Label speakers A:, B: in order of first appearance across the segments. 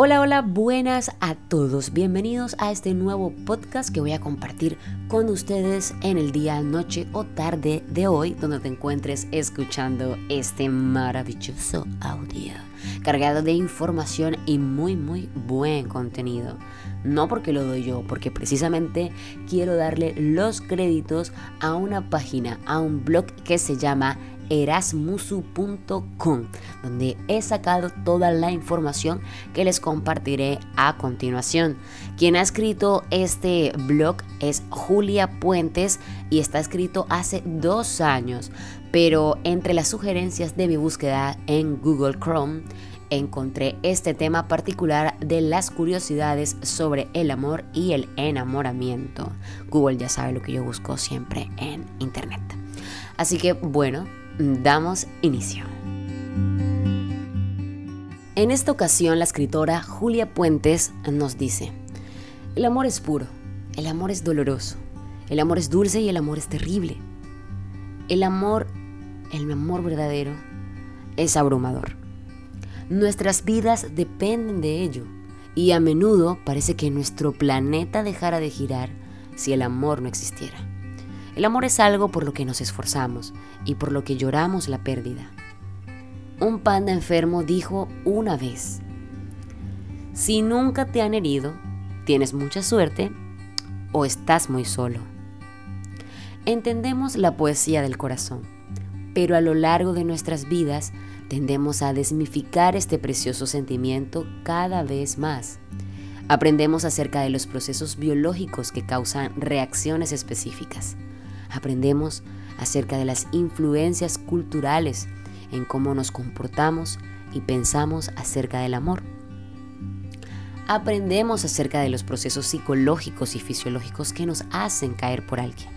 A: Hola, hola, buenas a todos. Bienvenidos a este nuevo podcast que voy a compartir con ustedes en el día, noche o tarde de hoy, donde te encuentres escuchando este maravilloso audio, cargado de información y muy, muy buen contenido. No porque lo doy yo, porque precisamente quiero darle los créditos a una página, a un blog que se llama erasmusu.com, donde he sacado toda la información que les compartiré a continuación. Quien ha escrito este blog es Julia Puentes y está escrito hace dos años, pero entre las sugerencias de mi búsqueda en Google Chrome, encontré este tema particular de las curiosidades sobre el amor y el enamoramiento. Google ya sabe lo que yo busco siempre en Internet. Así que bueno, damos inicio. En esta ocasión la escritora Julia Puentes nos dice, el amor es puro, el amor es doloroso, el amor es dulce y el amor es terrible. El amor, el amor verdadero, es abrumador. Nuestras vidas dependen de ello y a menudo parece que nuestro planeta dejara de girar si el amor no existiera. El amor es algo por lo que nos esforzamos y por lo que lloramos la pérdida. Un panda enfermo dijo una vez, si nunca te han herido, tienes mucha suerte o estás muy solo. Entendemos la poesía del corazón, pero a lo largo de nuestras vidas tendemos a desmificar este precioso sentimiento cada vez más. Aprendemos acerca de los procesos biológicos que causan reacciones específicas aprendemos acerca de las influencias culturales en cómo nos comportamos y pensamos acerca del amor. Aprendemos acerca de los procesos psicológicos y fisiológicos que nos hacen caer por alguien.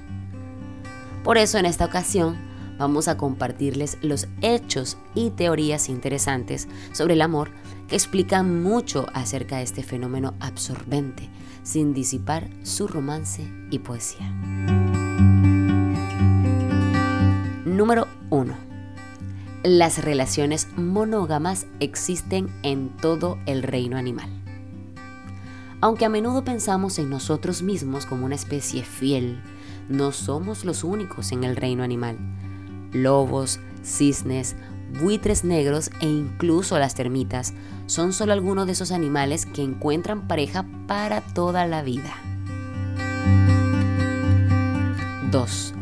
A: Por eso en esta ocasión vamos a compartirles los hechos y teorías interesantes sobre el amor que explican mucho acerca de este fenómeno absorbente, sin disipar su romance y poesía. Número 1. Las relaciones monógamas existen en todo el reino animal. Aunque a menudo pensamos en nosotros mismos como una especie fiel, no somos los únicos en el reino animal. Lobos, cisnes, buitres negros e incluso las termitas son solo algunos de esos animales que encuentran pareja para toda la vida. 2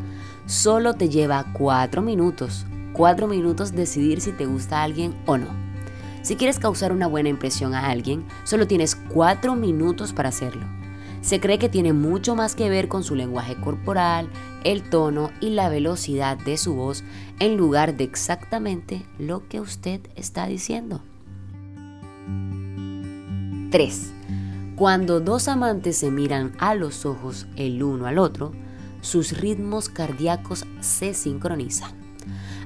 A: solo te lleva cuatro minutos. Cuatro minutos decidir si te gusta a alguien o no. Si quieres causar una buena impresión a alguien, solo tienes cuatro minutos para hacerlo. Se cree que tiene mucho más que ver con su lenguaje corporal, el tono y la velocidad de su voz en lugar de exactamente lo que usted está diciendo. 3. Cuando dos amantes se miran a los ojos el uno al otro, sus ritmos cardíacos se sincronizan.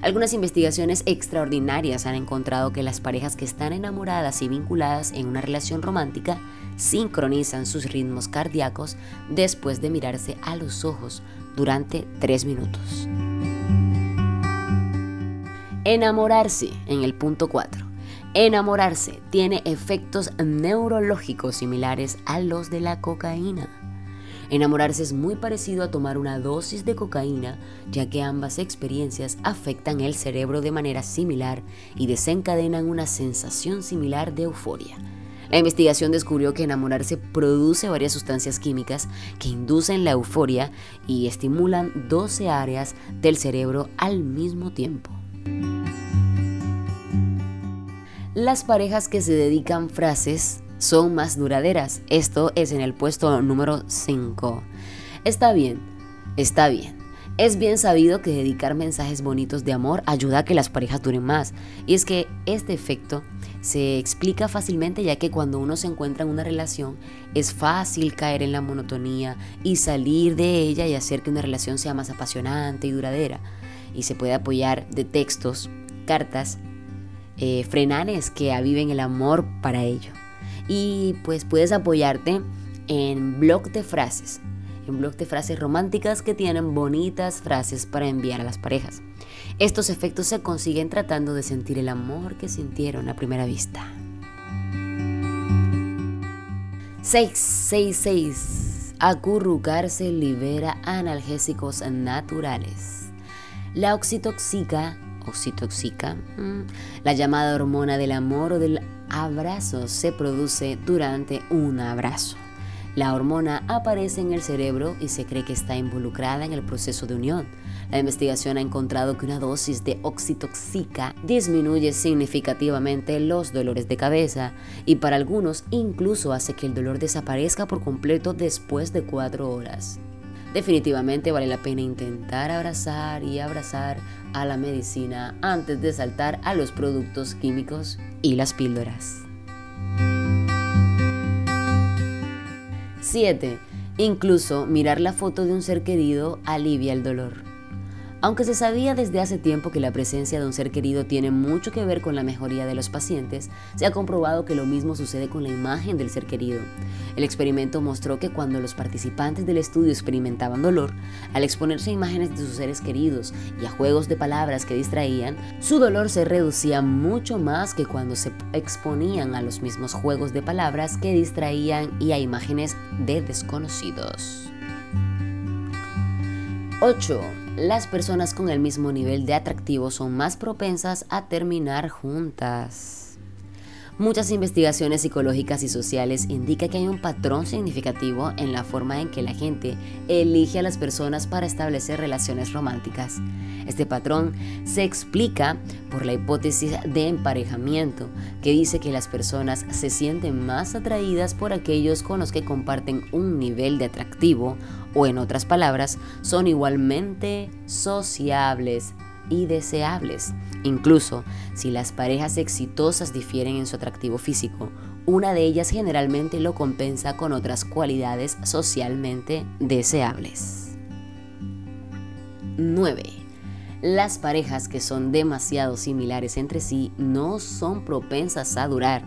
A: Algunas investigaciones extraordinarias han encontrado que las parejas que están enamoradas y vinculadas en una relación romántica sincronizan sus ritmos cardíacos después de mirarse a los ojos durante tres minutos. Enamorarse en el punto 4. Enamorarse tiene efectos neurológicos similares a los de la cocaína. Enamorarse es muy parecido a tomar una dosis de cocaína, ya que ambas experiencias afectan el cerebro de manera similar y desencadenan una sensación similar de euforia. La investigación descubrió que enamorarse produce varias sustancias químicas que inducen la euforia y estimulan 12 áreas del cerebro al mismo tiempo. Las parejas que se dedican frases son más duraderas. Esto es en el puesto número 5. Está bien, está bien. Es bien sabido que dedicar mensajes bonitos de amor ayuda a que las parejas duren más. Y es que este efecto se explica fácilmente ya que cuando uno se encuentra en una relación es fácil caer en la monotonía y salir de ella y hacer que una relación sea más apasionante y duradera. Y se puede apoyar de textos, cartas, eh, frenanes que aviven el amor para ello y pues puedes apoyarte en blog de frases, en blog de frases románticas que tienen bonitas frases para enviar a las parejas. Estos efectos se consiguen tratando de sentir el amor que sintieron a primera vista. 666. Acurrucarse libera analgésicos naturales. La oxitoxica, oxitoxica, mm, la llamada hormona del amor o del abrazo se produce durante un abrazo. La hormona aparece en el cerebro y se cree que está involucrada en el proceso de unión. La investigación ha encontrado que una dosis de oxitoxica disminuye significativamente los dolores de cabeza y para algunos incluso hace que el dolor desaparezca por completo después de cuatro horas. Definitivamente vale la pena intentar abrazar y abrazar a la medicina antes de saltar a los productos químicos y las píldoras. 7. Incluso mirar la foto de un ser querido alivia el dolor. Aunque se sabía desde hace tiempo que la presencia de un ser querido tiene mucho que ver con la mejoría de los pacientes, se ha comprobado que lo mismo sucede con la imagen del ser querido. El experimento mostró que cuando los participantes del estudio experimentaban dolor, al exponerse a imágenes de sus seres queridos y a juegos de palabras que distraían, su dolor se reducía mucho más que cuando se exponían a los mismos juegos de palabras que distraían y a imágenes de desconocidos. 8 las personas con el mismo nivel de atractivo son más propensas a terminar juntas. Muchas investigaciones psicológicas y sociales indican que hay un patrón significativo en la forma en que la gente elige a las personas para establecer relaciones románticas. Este patrón se explica por la hipótesis de emparejamiento, que dice que las personas se sienten más atraídas por aquellos con los que comparten un nivel de atractivo o en otras palabras, son igualmente sociables y deseables. Incluso si las parejas exitosas difieren en su atractivo físico, una de ellas generalmente lo compensa con otras cualidades socialmente deseables. 9. Las parejas que son demasiado similares entre sí no son propensas a durar.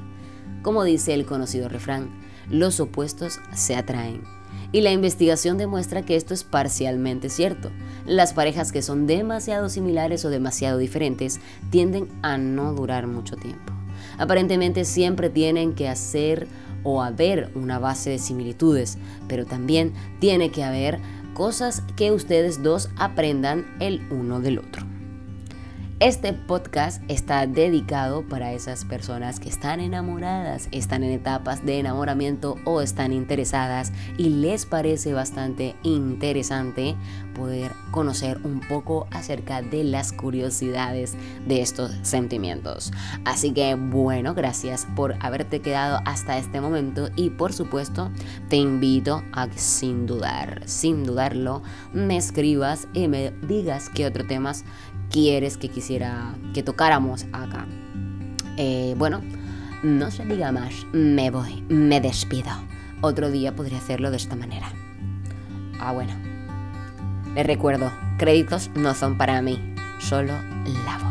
A: Como dice el conocido refrán, los opuestos se atraen. Y la investigación demuestra que esto es parcialmente cierto. Las parejas que son demasiado similares o demasiado diferentes tienden a no durar mucho tiempo. Aparentemente siempre tienen que hacer o haber una base de similitudes, pero también tiene que haber cosas que ustedes dos aprendan el uno del otro. Este podcast está dedicado para esas personas que están enamoradas, están en etapas de enamoramiento o están interesadas y les parece bastante interesante poder conocer un poco acerca de las curiosidades de estos sentimientos. Así que bueno, gracias por haberte quedado hasta este momento y por supuesto te invito a que sin dudar, sin dudarlo, me escribas y me digas qué otros temas quieres que quisiera que tocáramos acá. Eh, bueno, no se diga más, me voy, me despido. Otro día podría hacerlo de esta manera. Ah, bueno. Les recuerdo, créditos no son para mí, solo la voz.